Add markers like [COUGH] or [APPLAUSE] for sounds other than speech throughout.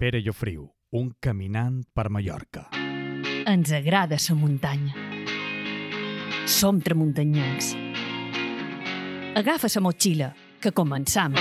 Pere Llofriu, un caminant per Mallorca. Ens agrada la muntanya. Som tramuntanyencs. Agafa la motxilla, que començam.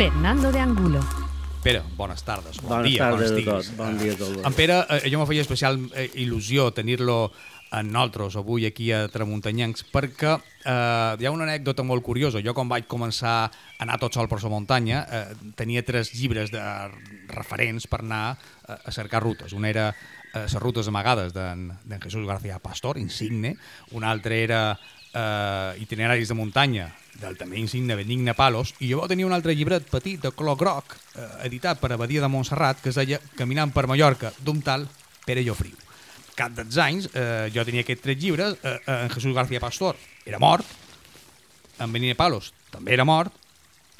Fernando de Angulo. Pere, bones tardes, bon Bones dia, tardes estiguis. tots, bon dia a tots. En Pere, eh, jo me feia especial eh, il·lusió tenir-lo en nosaltres avui aquí a Tramuntanyencs perquè eh, hi ha una anècdota molt curiosa. Jo quan vaig començar a anar tot sol per la muntanya eh, tenia tres llibres de referents per anar eh, a cercar rutes. Un era eh, les rutes amagades d'en d'en Jesús García Pastor, insigne. Un altre era eh, itineraris de muntanya del també insigne Benigne Palos, i jo tenia un altre llibret petit de color groc, eh, editat per Abadia de Montserrat, que es deia Caminant per Mallorca, d'un tal Pere Llofriu. Cap dels anys, eh, jo tenia aquests tres llibres, eh, eh, en Jesús García Pastor era mort, en Benigne Palos també era mort,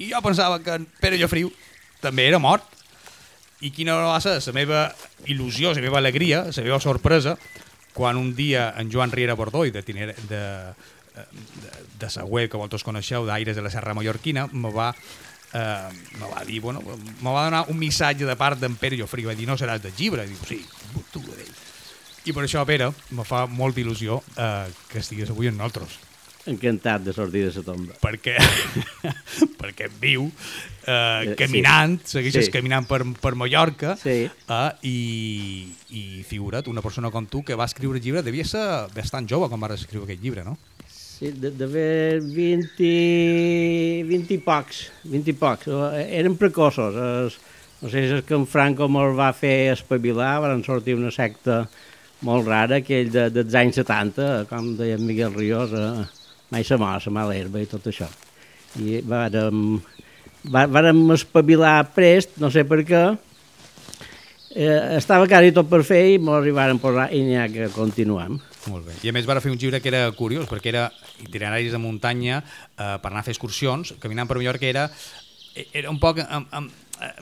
i jo pensava que en Pere Llofriu també era mort. I quina va ser la meva il·lusió, la meva alegria, la meva sorpresa, quan un dia en Joan Riera de, tiner, de, de, de la web que vosaltres coneixeu, d'Aires de la Serra Mallorquina, me va, eh, me va dir, bueno, me va donar un missatge de part d'en Pere Llofriu, va dir, no seràs de llibre? I diu, sí, tu deia. I per això, Pere, me fa molta il·lusió eh, que estigués avui amb nosaltres Encantat de sortir de la tomba. perquè, [LAUGHS] perquè viu eh, Eh, caminant, sí. segueixes Sí. caminant per, per Mallorca Sí. eh, i, i figura't, una persona com tu que va escriure el llibre, devia ser bastant jove quan vas escriure aquest llibre, no? Sí, d'haver 20, 20 i pocs, 20 i pocs. Eh, Eren precoços. Es, no sé si és que en Franco me'l va fer espavilar, van sortir una secta molt rara, aquell de, dels anys 70, com deia Miguel Ríos, eh, mai se mor, se mala herba i tot això. I vàrem, vàrem espavilar prest, no sé per què, eh, estava quasi tot per fer i m'ho arribaren a posar i n'hi ha que continuem. Molt bé. I a més va fer un llibre que era curiós, perquè era itineraris de muntanya eh, per anar a fer excursions, caminant per Mallorca era, era un poc amb, amb,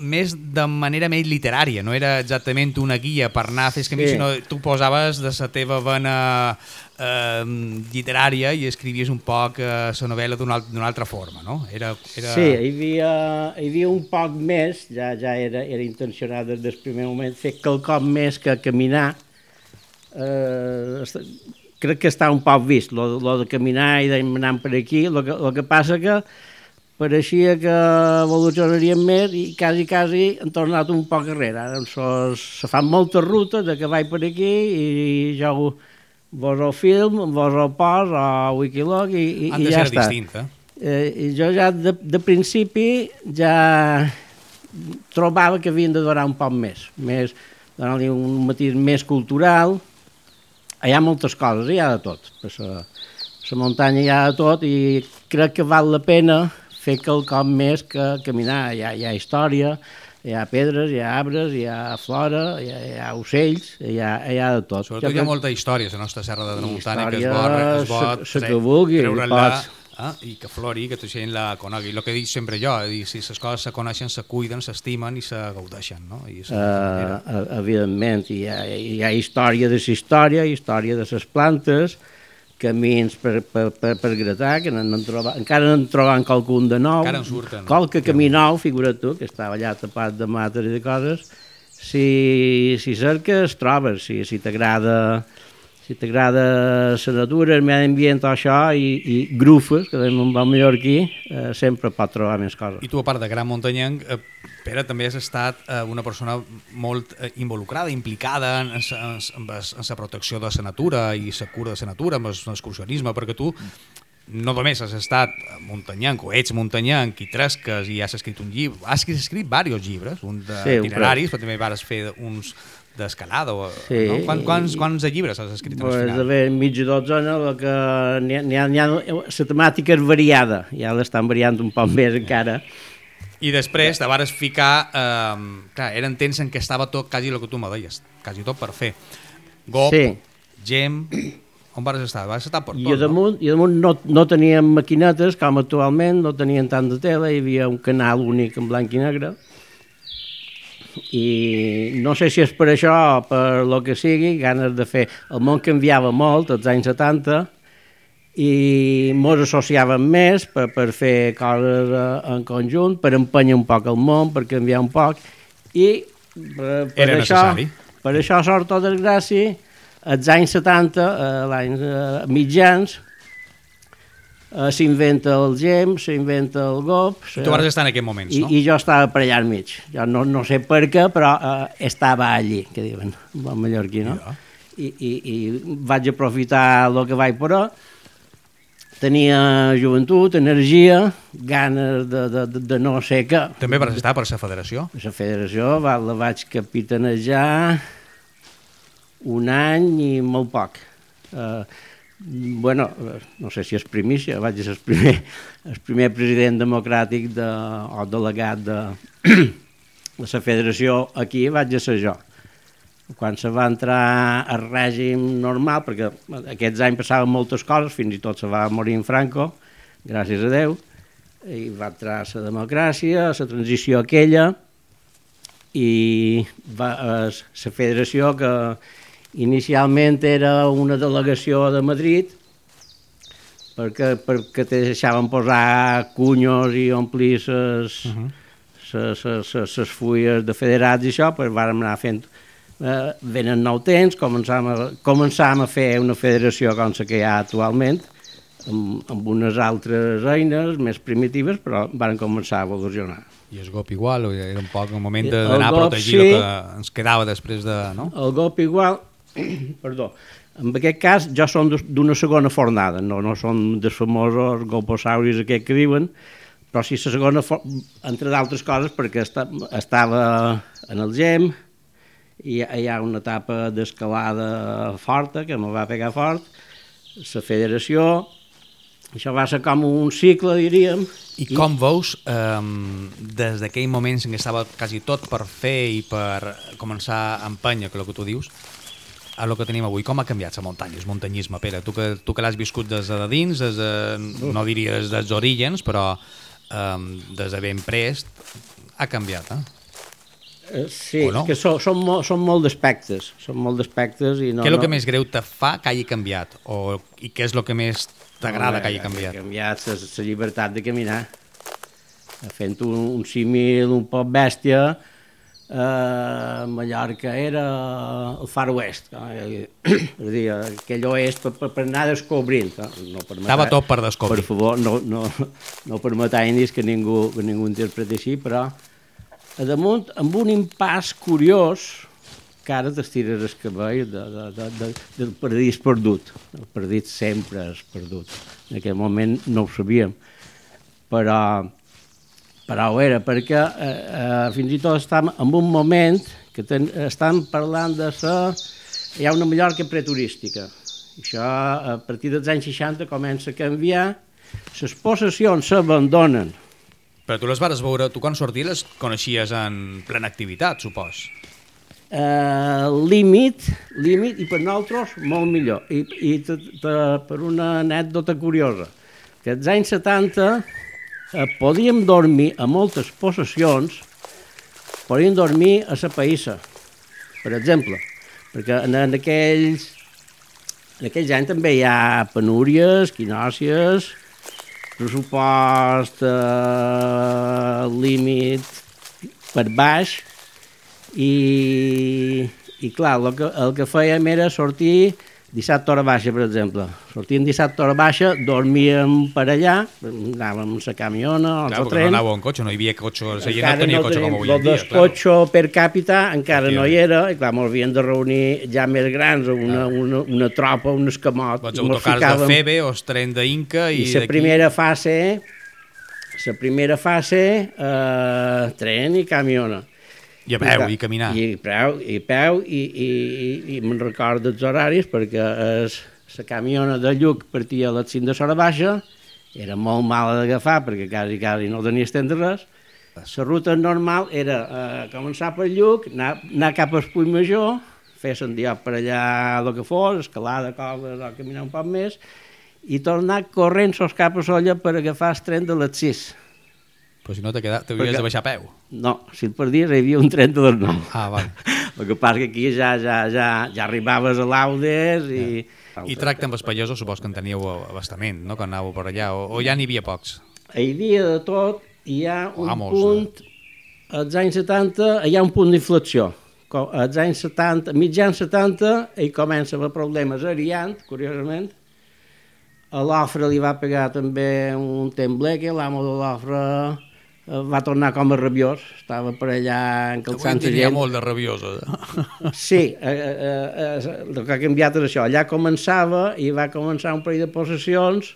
més de manera més literària, no era exactament una guia per anar a fer camí, Sí. sinó tu posaves de la teva vena eh, literària i escrivies un poc eh, la novel·la d'una alt, altra forma, no? Era, era... Sí, hi havia, hi havia un poc més, ja, ja era, era intencionat des del primer moment, fer quelcom més que caminar. Eh, crec que està un poc vist, lo, lo de caminar i d'anar per aquí, el que, lo que passa que pareixia que evolucionarien més i quasi, quasi han tornat un poc arrere. Ara sos, se fan moltes rutes de que vaig per aquí i jo ho- vos el film, vos el pos a Wikiloc i, i, i ja està. eh? Eh, i jo ja de, de principi ja trobava que havien de donar un poc més, més donar-li un matís més cultural. Hi ha moltes coses, hi ha de tot. Per la, la muntanya hi ha de tot i crec que val la pena fer quelcom més que caminar. Hi ha, hi ha història, hi ha pedres, hi ha arbres, hi ha flora, hi ha, hi ha ocells, hi ha, hi ha de tot. Sobretot Jo hi ha molta història a la nostra serra de Tramuntana que es vol, es vol sa- sa que vulgui, treure-la pots. Eh, i que flori, que tota gent la conegui. El que dic sempre jo, dir, si les coses se coneixen, se cuiden, s'estimen i se gaudeixen. No? I Uh, evidentment, hi ha, hi ha història de la història, història de les plantes, camins per, per, per, per gratar, que n'han trobat, encara n'han trobat qualcun de nou. Encara en surten. Qualque camí nou, figura't tu, que estava allà tapat de mates i de coses. Si, si cerques, trobes. Si, si t'agrada si t'agrada la natura, el medi ambient, tot això, i, i grufes, que dèiem un bon mallorquí, eh, sempre pot trobar més coses. I tu, a part de gran muntanyenc, eh, Pere, també has estat eh, una persona molt eh, involucrada, implicada en, en, en, en la protecció de la natura i la cura de la natura, amb l'excursionisme, perquè tu no només has estat muntanyenc o ets muntanyenc i tresques i has escrit un llibre, has escrit, diversos llibres, un de Sí, un itineraris, però també vas fer uns d'escalada. O, Sí, no? Quants, quants, quants de llibres has escrit? Pues, al final? bé, mitja dotzena, el que n'hi ha, ha, la temàtica és variada, ja l'estan variant un poc més encara. I després te vares ficar... Eh, clar, eren temps en què estava tot, quasi el que tu me deies, quasi tot per fer. Gop, Sí. Gem... On vas estar? Vas estar per tot, I a damunt, i a damunt no, no teníem maquinetes, com actualment, no tenien tant de tela, hi havia un canal únic en blanc i negre, i no sé si és per això o per lo que sigui, ganes de fer... El món canviava molt als anys 70 i mos associàvem més per, per fer coses eh, en conjunt, per empènyer un poc el món, per canviar un poc, i per, per Era això, necessari. per això, sort o desgràcia, als anys 70, eh, l'any eh, mitjans, eh, s'inventa el gem, s'inventa el gop... I tu vas estar en aquests moments, i, no? I jo estava per allà al mig. Jo no, no sé per què, però eh, estava allí, que diuen, en bon mallorquí, no? Ja. I, i, I vaig aprofitar el que vaig poder. Tenia joventut, energia, ganes de, de, de, de no sé què. També vas estar per la federació? La federació va, la vaig capitanejar un any i molt poc. Uh, bueno, eh, no sé si és primícia, vaig ser el primer, el primer president democràtic de, o delegat de, de la federació aquí, vaig ser jo. Quan se va entrar al règim normal, perquè aquests anys passaven moltes coses, fins i tot se va morir en Franco, gràcies a Déu, i va entrar la democràcia, la transició aquella, i va, eh, la federació que inicialment era una delegació de Madrid perquè, perquè te deixaven posar cunyos i omplir les uh -huh. ses, ses, ses, ses fulles de federats i això, pues vàrem anar fent eh, venen nou temps, començàvem a, començàvem a fer una federació com la que hi ha actualment, amb, amb unes altres eines més primitives, però van començar a evolucionar. I el GOP igual, o era un poc el moment d'anar a protegir sí. el que ens quedava després de... No? El GOP igual, [COUGHS] perdó, en aquest cas som d'us- d'una segona fornada, no, no som dels famosos goposauris aquests que diuen, però sí la segona, entre d'altres coses, perquè esta, estava en el GEM, i hi ha una etapa d'escalada forta, que me va pegar fort, la federació, això va ser com un cicle, diríem, I com veus, um, des d'aquell moment en què estava quasi tot per fer i per començar a empènyer, que el que tu dius, a lo que tenim avui, com ha canviat la muntanya, el muntanyisme, Pere? Tu que, tu que l'has viscut des de dins, des de, no diria des dels orígens, però um, des de ben prest, ha canviat, eh? Eh, Sí, O no? que són, són, molt, són molt d'aspectes, són molt d'aspectes i no... què és el no... que més greu te fa que hagi canviat? O, I què és el que més t'agrada que hagi canviat? Ha canviat la llibertat de caminar. Fent un, un símil un poc bèstia, eh, Mallorca era el far oest, eh, és a dir, aquell oest per, per, per anar descobrint. eh, No per matar- Estava tot per descobrir. Per favor, no, no, no per matar indis que ningú, que ningú interpreti així, però a damunt, amb un impàs curiós, que ara t'estires el cabell de, de, de, de, del paradís perdut. El paradís sempre és perdut. En aquell moment no ho sabíem. Però, però ho era, perquè eh, eh, fins i tot estem en un moment que ten, estan parlant de ser... Hi ha una Mallorca preturística. Això, a partir dels anys 60, comença a canviar. Les possessions s'abandonen. Però tu les vas veure, tu quan sorties les coneixies en plena activitat, supos. eh, límit, límit, i per nosaltres molt millor. I, i te, te, per una anècdota curiosa, que als anys 70 eh, podíem dormir a moltes possessions, podíem dormir a la païssa, per exemple, perquè en, en aquells en aquells anys també hi ha penúries, quinòcies, pressupost eh, límit per baix, i, i clar, el que, el que fèiem era sortir dissabte hora baixa, per exemple. Sortíem dissabte hora baixa, dormíem per allà, anàvem a la camiona, Clar, al no tren. anàveu en cotxe, no hi havia cotxe, la gent no tenia cotxe com avui en el dia. clar. descotxo per càpita encara no hi era, i clar, ens havíem de reunir ja més grans, una, una, una tropa, un escamot. Els autocars de ficàvem- Febe, els tren d'Inca i, i la primera fase, la primera fase, eh, tren i camiona. I a peu, i caminar. I peu, i, peu, i, i, i, i me'n recordo els horaris perquè es, la camiona de Lluc partia a les 5 de l'hora baixa, era molt mala d'agafar perquè quasi, quasi no tenies temps de res. La ruta normal era eh, començar per Lluc, anar, anar cap al Puig Major, fer sendiot per allà el que fos, escalada, coves, o caminar un poc més, i tornar corrent sos cap a solla per agafar el tren de les 6. Però si no t'ha quedat, t'havies Perquè- de baixar a peu. No, si el perdies hi havia un tren de les 9. Ah, vale. [LAUGHS] El que passa que aquí ja, ja, ja, ja arribaves a l'Audes i... I tracte amb els pagesos, supos que en teníeu abastament, no?, quan anàveu per allà, o, o ja n'hi havia pocs. Hi havia de tot, hi ha un Vamos, punt, als anys 70, hi ha un punt d'inflexió. Als anys 70, mitjans 70, hi comença amb problemes ariant, curiosament. A l'Ofre li va pegar també un tembleque, l'amo de l'Ofre eh, va tornar com a rabiós, estava per allà Avui en encalçant-se diria gent. molt de rabiosa. [LAUGHS] Sí, eh, eh, eh, el que ha canviat és això. Allà començava i va començar un parell de possessions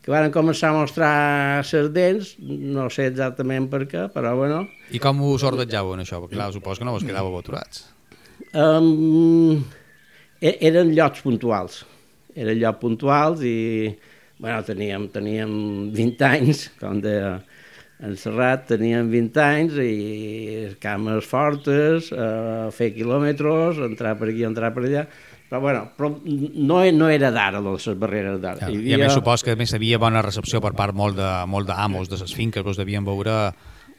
que van començar a mostrar ses dents, no sé exactament per què, però bueno. I com us ordejàveu en això? Perquè clar, supos que no vos quedàveu aturats. Um, eren llocs puntuals, eren llocs puntuals i bueno, teníem, teníem 20 anys, com deia en Serrat, teníem 20 anys i cames fortes, uh, fer quilòmetres, entrar per aquí, entrar per allà, però bueno, però no, no era d'ara, les barreres d'ara. Ja, Hi I a més supos que a més havia bona recepció per part molt de, molt d'amos de les finques, vos devien veure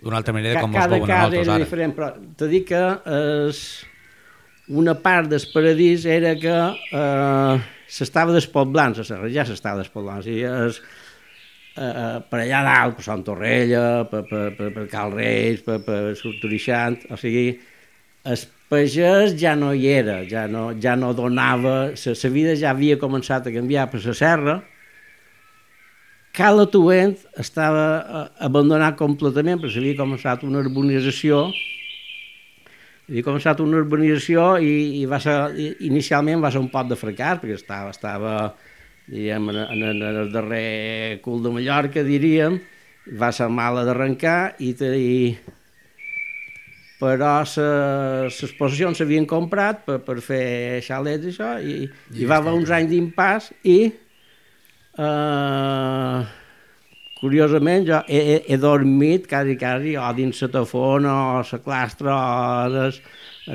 d'una altra manera com us cada veuen a nosaltres ara. diferent, però t'he dit que es, una part del paradís era que eh, s'estava despoblant, ja s'estava despoblant, o sigui, es, eh, per allà dalt, per Sant Torrella, per, per, per, per Cal Reis, per, per Sortorixant, o sigui, el pagès ja no hi era, ja no, ja no donava, la, vida ja havia començat a canviar per la serra, Cala Tuent estava eh, abandonat completament perquè s'havia començat una urbanització havia començat una urbanització i, i va ser, inicialment va ser un pot de fracàs perquè estava, estava diguem, en, en, en el darrer cul de Mallorca, diríem, va ser mala d'arrencar i, te- i però les possessions s'havien comprat per, per fer xalets i això, i, i va haver uns anys d'impàs i Uh, curiosament, jo he, he, he dormit quasi, quasi o dins la tafona o la clastra o en el,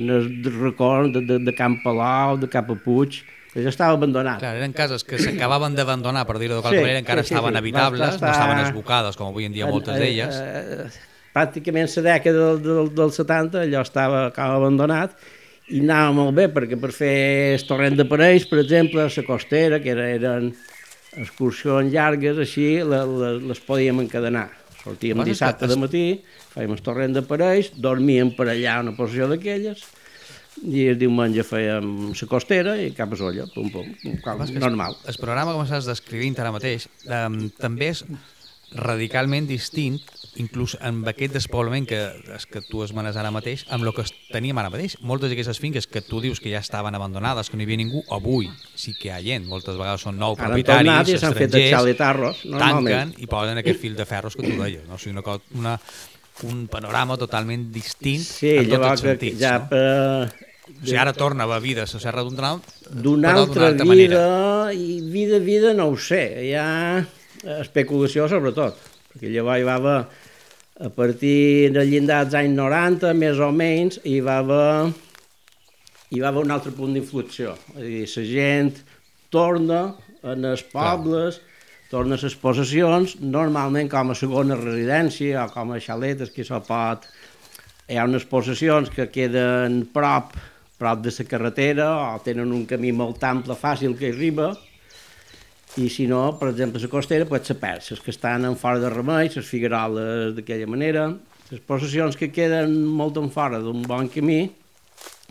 en el recorn de, de, de Camp Palau, de Cap a Puig, que ja estava abandonat. Clar, eren cases que s'acabaven d'abandonar, per dir-ho de qualque Sí, manera, encara sí, sí, estaven sí. habitables, Va no estar- estaven esbocades, com avui en dia moltes En- d'elles. Eh, eh, pràcticament la dècada del, del, del 70 allò estava abandonat i anava molt bé perquè per fer el torrent de Parells, per exemple, la costera, que era, eren excursions llargues, així le, le, les podíem encadenar. Sortíem dissabte de matí, fèiem el torrent de Parells, dormíem per allà una posició d'aquelles, i el diumenge fèiem la costera i cap a solla, pum, pum, com, que normal. El programa que m'estàs descrivint ara mateix um, també és radicalment distint, inclús amb aquest despoblament que, que tu esmenes ara mateix, amb el que teníem ara mateix. Moltes d'aquestes finques que tu dius que ja estaven abandonades, que no hi havia ningú, avui sí que hi ha gent. Moltes vegades són nou Ara propietaris, i s'han fet estrangers, xaletarros, normalment. tanquen i posen aquest fil de ferros que tu deies. No? O sigui, una, una, un panorama totalment distint Sí, en tots els sentits. ja no? per, O sigui, ara torna a haver vida a la Serra d'un Trau, d'una altra, altra vida, i vida, vida no ho sé, hi ha especulació sobretot, perquè llavors hi va haver, a partir del llindar dels anys 90, més o menys, hi va haver, hi va haver un altre punt d'inflexió, és a dir, la gent torna en els pobles, torna a les possessions, normalment com a segona residència o com a xaletes que se pot hi ha unes possessions que queden prop, prop de la carretera o tenen un camí molt ample, fàcil que arriba, i si no, per exemple, la costera pot ser perd, les que estan en fora de remei, les figueroles d'aquella manera, les possessions que queden molt en fora d'un bon camí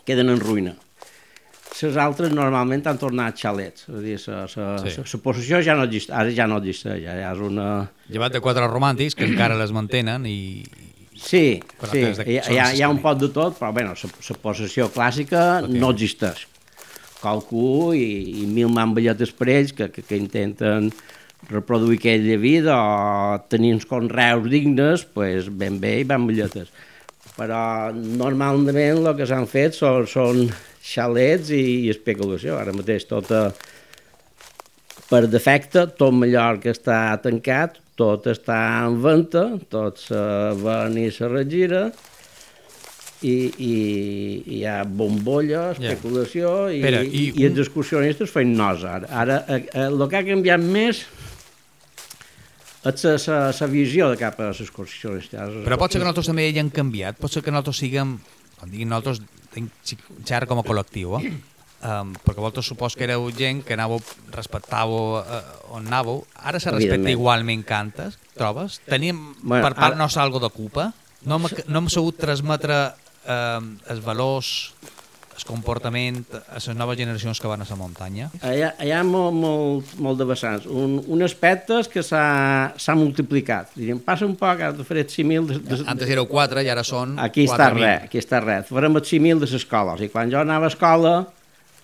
queden en ruïna. Les altres normalment han tornat xalets, és a dir, la, Sí. possessió ja no existeix, ara ja no existeix, ja, ja és una... llevat de quatre romàntics que encara les mantenen i, Sí, Però sí, hi, ha- hi, ha, les hi ha un pot de tot, però bueno, la possessió clàssica no existeix. Qualcú i, i mil mamballetes per ells que, que, que intenten reproduir aquella vida o tenir uns conreus dignes, pues, ben bé i mamballetes. Però normalment el que s'han fet són, són xalets i, i especulació. Ara mateix tota, per defecte, tot Mallorca està tancat, tot està en venda, tot se ven i se regira, i, i, i hi ha bombolla, especulació yeah. i, Pere, i, i els excursionistes feien nosa. Ara, ara eh, eh, el que ha canviat més és la visió de cap a les excursionistes. Però pot ser que nosaltres també hi hem canviat, pot ser que nosaltres siguem, quan diguin nosaltres, xerra com a col·lectiu, eh? Um, perquè vosaltres supos que éreu gent que anàveu, respectàveu uh, on anàveu, ara se respecta igualment cantes, trobes? Teníem Bueno, per part ara- nostra algo de culpa? No hem, no hem sabut transmetre uh, els valors, el comportament a les noves generacions que van a la muntanya? Hi ha, hi ha molt, molt, molt de vessants. Un, un aspecte és que s'ha multiplicat. Diríem, passa un poc, ara faré el símil... De, de, Antes éreu quatre i ara són Aquí està 4.000. res, aquí està res. Farem el símil de les escoles. I quan jo anava a escola,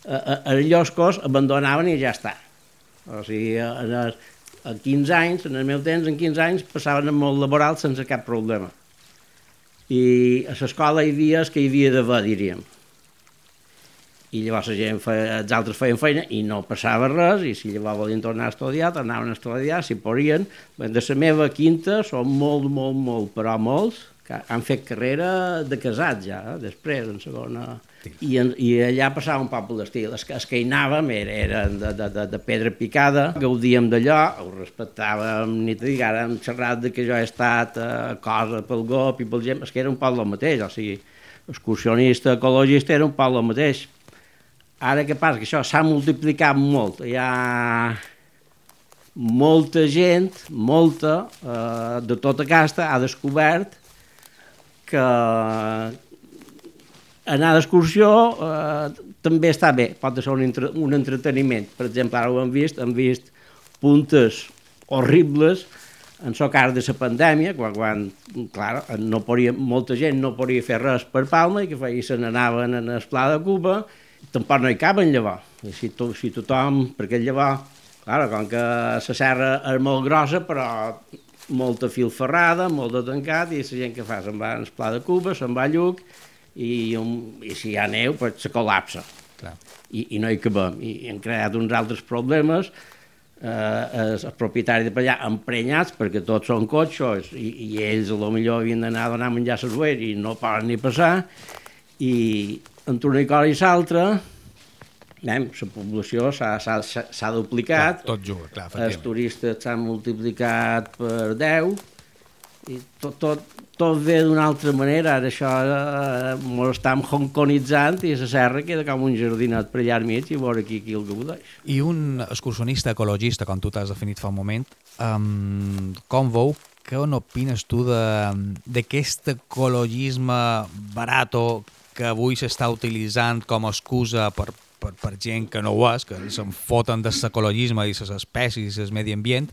els lloscos abandonaven i ja està. O sigui, en el, a 15 anys, en el meu temps, en 15 anys, passaven en molt laboral sense cap problema. I a l'escola hi havia el que hi havia d'haver, diríem. I llavors la gent feia, els altres feien feina i no passava res, i si llavors volien tornar a estudiar, tornaven a estudiar, si podien. De la meva quinta són molt, molt, molt, però molts, que han fet carrera de casats ja, eh? després, en segona... I, en, I allà passava un poble d'estil. Que- els que hi anàvem era, eren de, de, de, de pedra picada, gaudíem d'allò, ho respectàvem, ni te dic, ara hem xerrat de que jo he estat a cosa pel GOP i pel gent, és que era un poble mateix, o sigui, excursionista, ecologista, era un poble mateix. Ara què passa? Que això s'ha multiplicat molt. Hi ha molta gent, molta, eh, de tota casta, ha descobert que anar d'excursió eh, també està bé, pot ser un, entre, un entreteniment. Per exemple, ara ho hem vist, hem vist puntes horribles en el cas de la pandèmia, quan, quan clar, no podia, molta gent no podia fer res per Palma i que feia, se n'anaven en el pla de Cuba, tampoc no hi caben llavors. I si, to, si tothom, perquè llavors, clar, com que la serra és molt grossa, però molta filferrada, molt de tancat, i la gent que fa se'n va al pla de Cuba, se'n va a Lluc, i, un, i si hi ha neu, pues, se col·lapsa Clar. i, i no hi cabem. I, i han creat uns altres problemes, eh, els, els propietaris de allà emprenyats, perquè tots són cotxos, i, i ells a lo millor havien d'anar a donar a menjar a les i no poden ni passar, i entre una cosa i l'altra, anem, la població s'ha- duplicat, Tot juga, clar, els turistes s'han multiplicat per 10 i tot, tot, tot ve d'una altra manera. Ara això eh, ens estem hongkonitzant i la serra queda com un jardinet per allà al mig i veure qui, qui el gaudeix. I un excursionista ecologista, com tu t'has definit fa un moment, um, com veu, què n'opines tu d'aquest ecologisme barato que avui s'està utilitzant com a excusa per, per, per gent que no ho és, que se'n foten de l'ecologisme i les espècies i el medi ambient,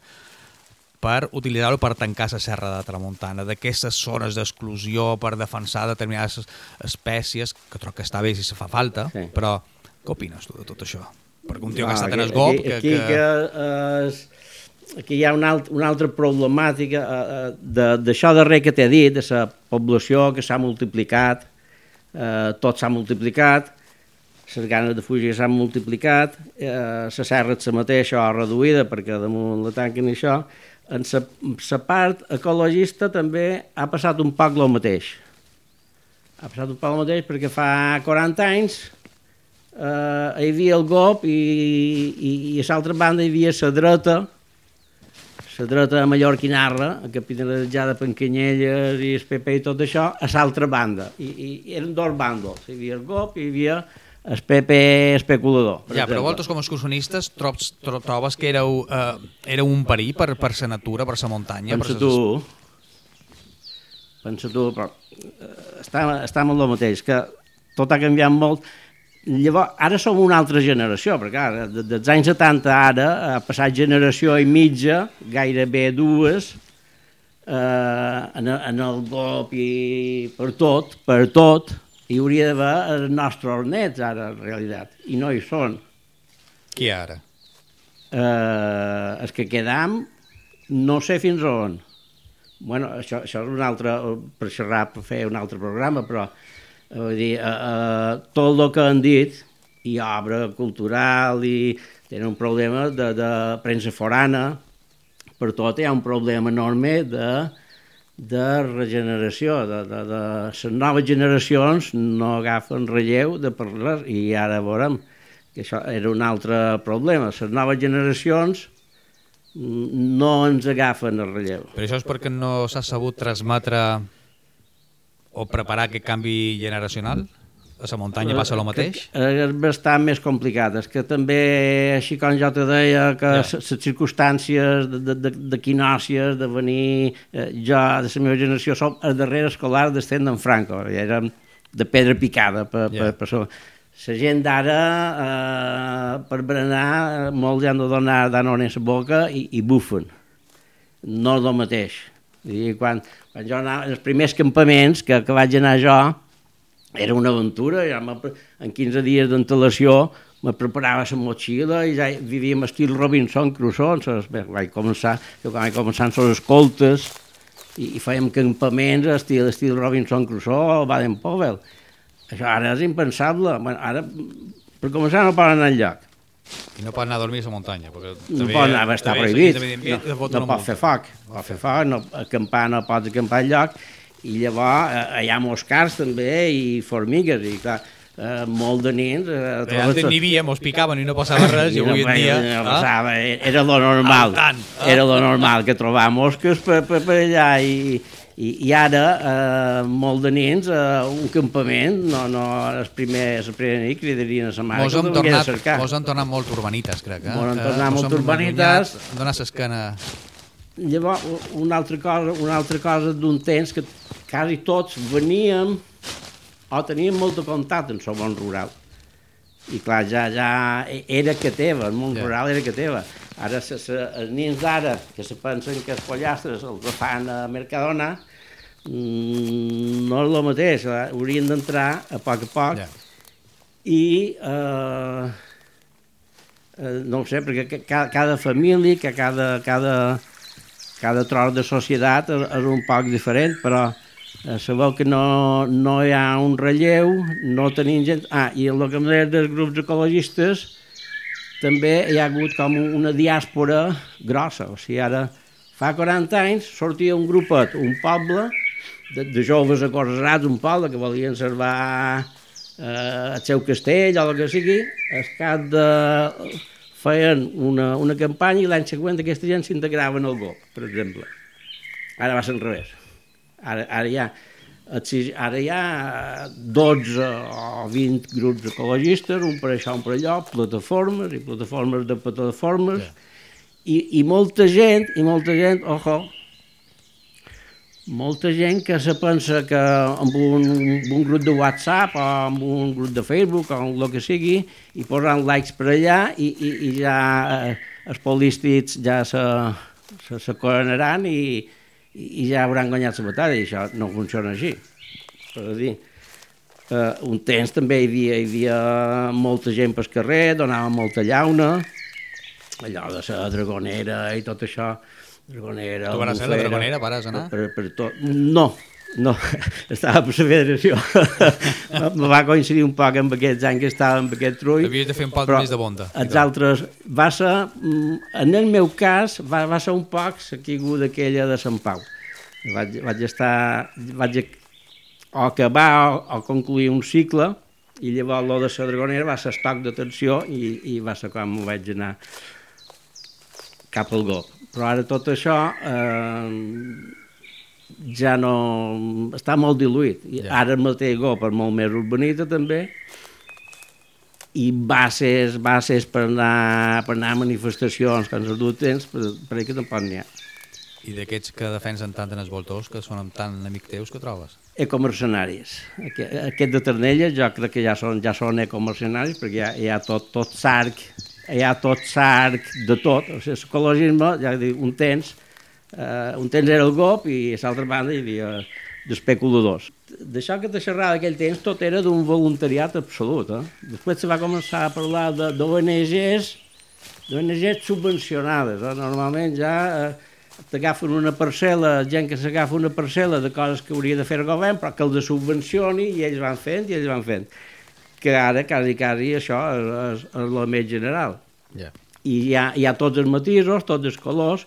per utilitzar-lo per tancar la serra de Tramuntana, d'aquestes zones d'exclusió per defensar determinades espècies, que troc que està bé si se fa falta, Sí. però què opines tu de tot això? Perquè un tio que ha estat aquí, en esgop... aquí, que, aquí, que... que, eh, aquí hi ha una, alt, una altra problemàtica eh, eh, de- d'això darrer que t'he dit, de la població que s'ha multiplicat, eh, tot s'ha multiplicat, les ganes de fugir s'han multiplicat, eh, la serra és la mateixa o reduïda perquè damunt la tanquen i això, en la, part ecologista també ha passat un poc el mateix. Ha passat un poc el mateix perquè fa 40 anys eh, hi havia el GOP i, i, i a l'altra banda hi havia la dreta, la dreta mallorquinarra, capitalitzada per Canyelles i el PP i tot això, a l'altra banda. I, I eren dos bàndols, hi havia el GOP i hi havia el PP especulador. per Ja, però exemple. vosaltres com a excursionistes trobes, tro- trobes que éreu, eh, éreu un perill per, per la natura, per la muntanya? Pensa per tu, pensa tu, però eh, està, està amb el mateix, que tot ha canviat molt. Llavors, ara som una altra generació, perquè ara, de- dels anys 70 ara ha passat generació i mitja, gairebé dues, eh, en, en el GOP i per tot, per tot, hi hauria d'haver els nostres nets ara, en realitat, i no hi són. Qui ara? Eh, els que quedam, no sé fins on. bueno, això, això és un altre, per xerrar, per fer un altre programa, però eh, vull dir, eh, eh, tot el que han dit, i obra cultural, i tenen un problema de, de premsa forana, per tot hi ha un problema enorme de de regeneració, de, de, de les noves generacions no agafen relleu de parlar i ara veurem que això era un altre problema. Les noves generacions no ens agafen el relleu. Però això és perquè no s'ha sabut transmetre o preparar aquest canvi generacional? A la muntanya passa el mateix? És bastant més complicat. És que també, així com jo te deia, que les ja. circumstàncies de, de, d'equinòcies, de venir... Eh, jo, de la meva generació, som el darrer escolar d'estent d'en Franco. Ja érem de pedra picada per, ja. per, per, per la gent d'ara, eh, per berenar, molts han de donar danon en la boca i, i bufen. No és el mateix. I quan, quan jo anava, els primers campaments que, que vaig anar jo, era una aventura, ja en 15 dies d'antelació me preparava la motxilla i ja vivíem estil Robinson Crusoe, bé, vaig començar, jo vaig començar amb les escoltes i, i fèiem campaments estil, estil Robinson Crusoe o Baden-Powell. Això ara és impensable, bueno, ara per començar no poden anar enlloc. I no pot anar a dormir a la muntanya. Perquè no pot anar, està prohibit. No, no pot fer foc, pot fer foc, no, acampar no pots acampar enlloc, i llavors eh, hi ha moscars també i formigues i clar, eh, molt de nens... Eh, Bé, antes n'hi havia, mos picaven i no passava res i, i avui no, en dia... No passava, ah? era lo normal, tant, ah? era lo normal que trobar mosques per, per, per allà i, i, i ara eh, molt de nens eh, un campament no, no, els primers, els primers nit cridarien a sa mare mos hem, tornat, mos han tornat molt urbanites crec eh? mos han tornat eh, molt urbanites donar l'esquena llavors una altra cosa, una altra cosa d'un temps que quasi tots veníem o teníem molt de contacte en el món rural. I clar, ja, ja era que teva, el món yeah. rural era que teva. Ara se, se, els nens d'ara, que se pensen que els pollastres els fan a Mercadona, mmm, no és el mateix, eh? haurien d'entrar a poc a poc yeah. i eh, eh, no ho sé, perquè cada, cada família, que cada, cada, cada tros de societat és, és un poc diferent, però sabeu que no, no hi ha un relleu, no tenim gent... Ah, i el que em dels grups ecologistes, també hi ha hagut com una diàspora grossa, o sigui, ara fa 40 anys sortia un grupet, un poble, de, de joves acorrerats, un poble que volien salvar eh, el seu castell o el que sigui, es cap de feien una, una campanya i l'any següent aquesta gent s'integrava en el GOP, per exemple. Ara va ser al revés. Ara, ara, hi ha, ara hi ha 12 o 20 grups ecologistes, un per això, un per allò, plataformes i plataformes de plataformes, yeah. i, i molta gent, i molta gent, ojo, molta gent que se pensa que amb un, amb un grup de WhatsApp o amb un grup de Facebook o el que sigui i posant likes per allà i, i, i ja eh, els polístics ja se, se, se coronaran i, i ja hauran guanyat la batalla i això no funciona així. Per dir, eh, un temps també hi havia, hi havia molta gent pel carrer, donava molta llauna, allò de la dragonera i tot això, Dragonera, tu vas ser la Dragonera, vas anar? Per, per tot. No, no, [LAUGHS] estava per la federació. me va coincidir un poc amb aquests anys que estava amb aquest trull. Havies de fer un poc més de bonda. Els altres, va ser, mm, en el meu cas, va, va ser un poc la caiguda aquella de Sant Pau. Vaig, vaig estar, vaig o acabar o, o concluir un cicle i llavors lo de la Dragonera va ser estoc d'atenció i, i va ser quan m'ho vaig anar cap al GOP però ara tot això eh, ja no... està molt diluït. Ja. Ara el mateix go per molt més urbanita també, i bases, bases per anar, per anar a manifestacions que ens du temps, per, per que tampoc n'hi ha. I d'aquests que defensen tant en els voltors, que són tan amics teus, que trobes? Ecomercenaris. Aquest, aquest de Ternella jo crec que ja són, ja són ecomercenaris, perquè hi ha, hi ha tot, tot sarc hi ha tot sarc de tot, o sigui, l'ecologisme, ja dic, un temps, eh, un temps era el GOP i a l'altra banda hi havia d'especuladors. D'això que te xerrava aquell temps tot era d'un voluntariat absolut. Eh? Després se va començar a parlar d'ONGs, d'ONGs subvencionades. Eh? Normalment ja eh, t'agafen una parcel·la, gent que s'agafa una parcel·la de coses que hauria de fer el govern, però que els subvencioni i ells van fent i ells van fent que ara quasi, quasi això és, és el més general. Yeah. I hi ha, hi ha tots els matisos, tots els colors,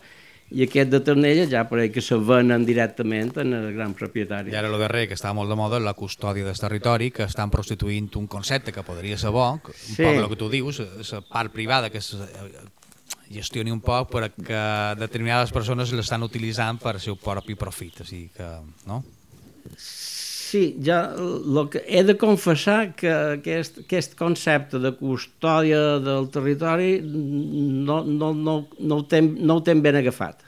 i aquest de Ternella ja per que se venen directament en el gran propietari. I ara el darrer, que està molt de moda, la custòdia del territori, que estan prostituint un concepte que podria ser bo, un Sí. poc el que tu dius, la part privada que es eh, gestioni un poc perquè determinades persones l'estan utilitzant per al seu propi profit, o sigui que, no? Sí, ja lo que he de confessar que aquest, aquest concepte de custòdia del territori no, no, no, no, ho, ten, no ho ten ben agafat.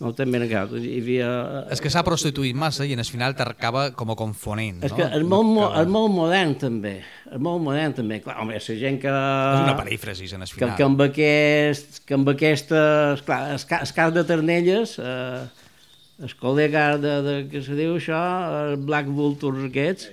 No ho ten ben agafat. Hi havia... És que s'ha prostituït massa i en el final t'acaba com a confonent, És no? que és molt, mo- Que- és molt modern també, és molt modern també. Clar, home, la gent que... És una perífrasis en el que, final. que, amb aquest, que amb aquestes... Clar, el, el cas de Ternelles, eh, el col·lega de, de, que se diu això, el Black Vultures aquests,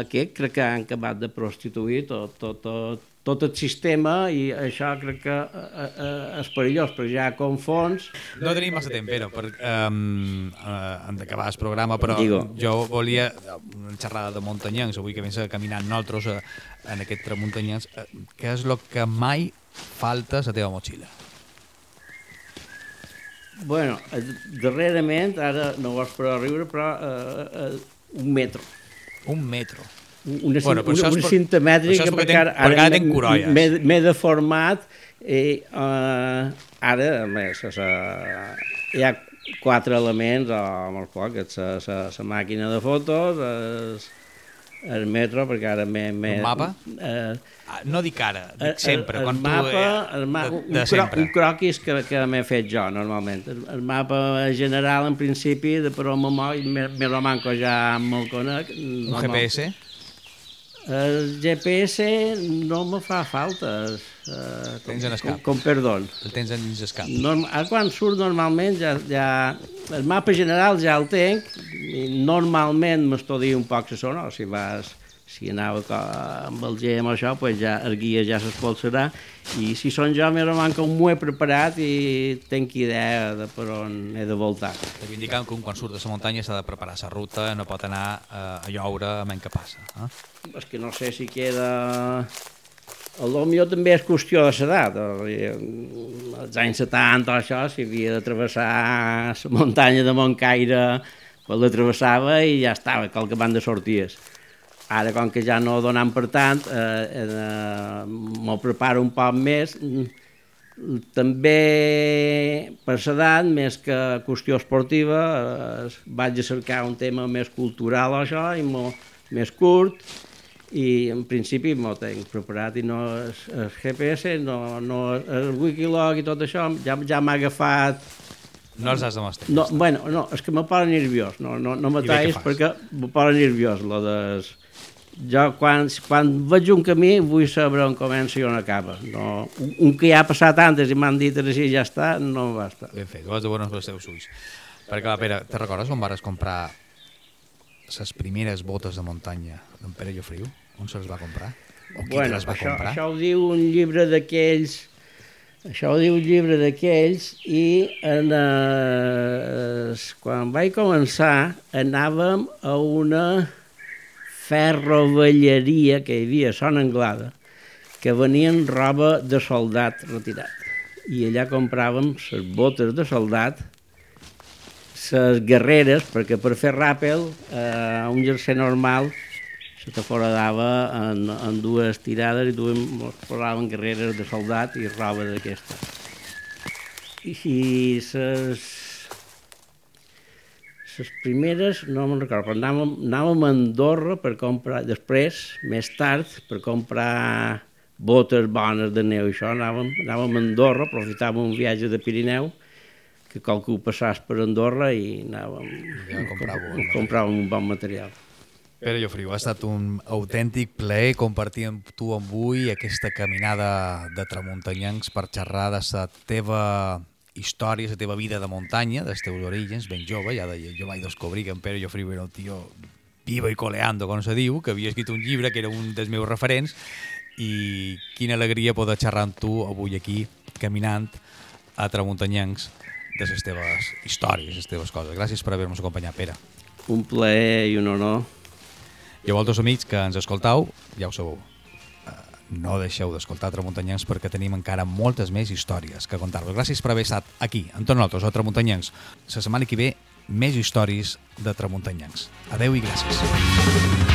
aquest crec que han acabat de prostituir tot, tot, tot, tot el sistema i això crec que eh, eh, és perillós, perquè ja confons... No tenim massa temps, però per, um, uh, hem d'acabar el programa, però Digo. jo volia una xerrada de muntanyencs, avui que vens a caminar nosaltres en aquest tramuntanyens, uh, què és el que mai falta a la teva motxilla? Bueno, eh, darrerament, ara no ho has per riure, però eh, eh, un metro. Un metro. una, Bueno, una, és una per- cinta mètrica és perquè ara tenc corolles. m'he deformat i uh, ara a més a, hi ha quatre elements o molt poc, la màquina de fotos el, el metro perquè ara m'he... Un mapa? Eh, Ah, no dic ara, el, dic sempre, el, quan el tu... mapa, eh, el ma de, un, de cro sempre. un croquis que, que m'he fet jo normalment. El, el mapa general en principi de per on me me, me lo manco ja me'l conec. Un GPS? El GPS no me fa falta. Uh, Tens en el com, com perdó. El tens en dins el cap. Norm, ara quan surt normalment ja, ja, el mapa general ja el tenc i normalment m'estudio un poc la zona, o si vas si anava amb el GM o això, pues ja, el guia ja s'espolsarà i si són jo, me manca un m'ho he preparat i tenc idea de per on he de voltar. Reivindicant que un quan surt de la muntanya s'ha de preparar la ruta, no pot anar eh, a lloure a menys que passa. Eh? És que no sé si queda... El millor també és qüestió de l'edat. Als anys 70 o això, si havia de travessar la muntanya de Montcaire, pues la travessava i ja estava, qualque banda sorties. Ara, com que ja no donant per tant, eh, eh, m'ho preparo un poc més. També per l'edat, més que qüestió esportiva, eh, vaig a cercar un tema més cultural això, i mo, més curt, i en principi m'ho tenc preparat i no el, el GPS, no, no, el Wikilog i tot això ja, ja m'ha agafat No els has de mostrar. no, bueno, no, és que me posa nerviós, no, no, no me tallis perquè me posa nerviós, lo de... Jo, quan, quan veig un camí, vull saber on comença i on acaba. No, un, un que ja ha passat antes i m'han dit així ja està, no basta. Ben fet, ho has de veure amb els teus ulls. Perquè, va, Pere, te recordes on vares comprar les primeres botes de muntanya d'en Pere Llofriu? On se les va comprar? O qui te les va això, comprar? això ho diu un llibre d'aquells això ho diu un llibre d'aquells i en, eh, quan vaig començar anàvem a una ferrovelleria que hi havia a Son Anglada que venien roba de soldat retirat i allà compràvem les botes de soldat les guerreres, perquè per fer ràpel eh, un jersei normal se te foradava en, en dues tirades i duem, mos posaven guerreres de soldat i roba d'aquesta. I ses, ses primeres, no me'n recordo, però anàvem, anàvem a Andorra per comprar, després, més tard, per comprar botes bones de neu i això, anàvem, anàvem a Andorra, aprofitàvem un viatge de Pirineu, que qualcú passàs per Andorra i anàvem, Ja compràveu un compràvem un bon material. Pere Llofriu, ha estat un autèntic plaer compartir amb tu avui aquesta caminada de tramuntanyancs per xerrar de la teva història, la teva vida de muntanya, dels teus orígens, ben jove, ja deia, jo vaig descobrir que en Pere Llofriu era un tio vivo i coleando, com se diu, que havia escrit un llibre que era un dels meus referents, i quina alegria poder xerrar amb tu avui aquí, caminant a tramuntanyancs de les teves històries, les teves coses. Gràcies per haver-nos acompanyat, Pere. Un plaer i un honor. I a vosaltres, amics, que ens escoltau, ja ho sabeu. No deixeu d'escoltar Tramuntanyencs perquè tenim encara moltes més històries que contar-vos. Gràcies per haver estat aquí, amb tots nosaltres, a Tramuntanyencs. La setmana que ve, més històries de Tramuntanyencs. Adeu i gràcies.